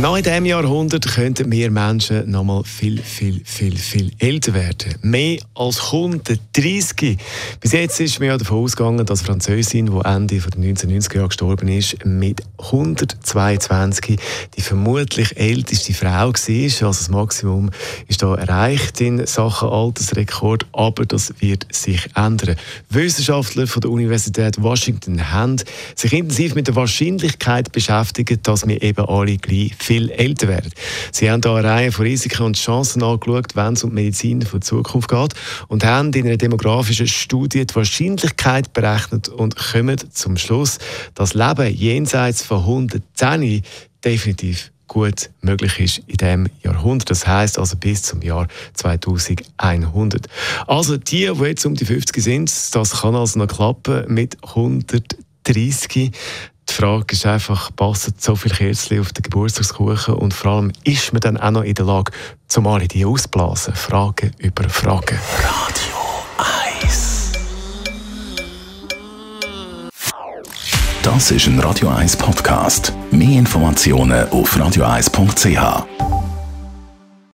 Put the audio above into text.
nach diesem Jahrhundert könnten wir Menschen noch mal viel, viel, viel, viel älter werden. Mehr als 130. Bis jetzt ist mir ja davon ausgegangen, dass Französin, die Ende der 1990er Jahre gestorben ist, mit 122 die vermutlich älteste Frau war. Also das Maximum ist da erreicht in Sachen Altersrekord, aber das wird sich ändern. Wissenschaftler von der Universität Washington haben sich intensiv mit der Wahrscheinlichkeit beschäftigt, dass wir eben alle gleich viel älter werden. Sie haben da eine Reihe von Risiken und Chancen angeschaut, wenn es um die Medizin der Zukunft geht und haben in einer demografischen Studie die Wahrscheinlichkeit berechnet und kommen zum Schluss, dass Leben jenseits von 110 definitiv gut möglich ist in diesem Jahrhundert. Das heißt also bis zum Jahr 2100. Also die, die jetzt um die 50 sind, das kann also noch klappen mit 130. Die Frage ist einfach, passen so viele Kerzen auf den Geburtstagskuchen und vor allem, ist man dann auch noch in der Lage, zum alle die ausblasen? Fragen über Fragen. Radio 1 Das ist ein Radio 1 Podcast. Mehr Informationen auf radio1.ch.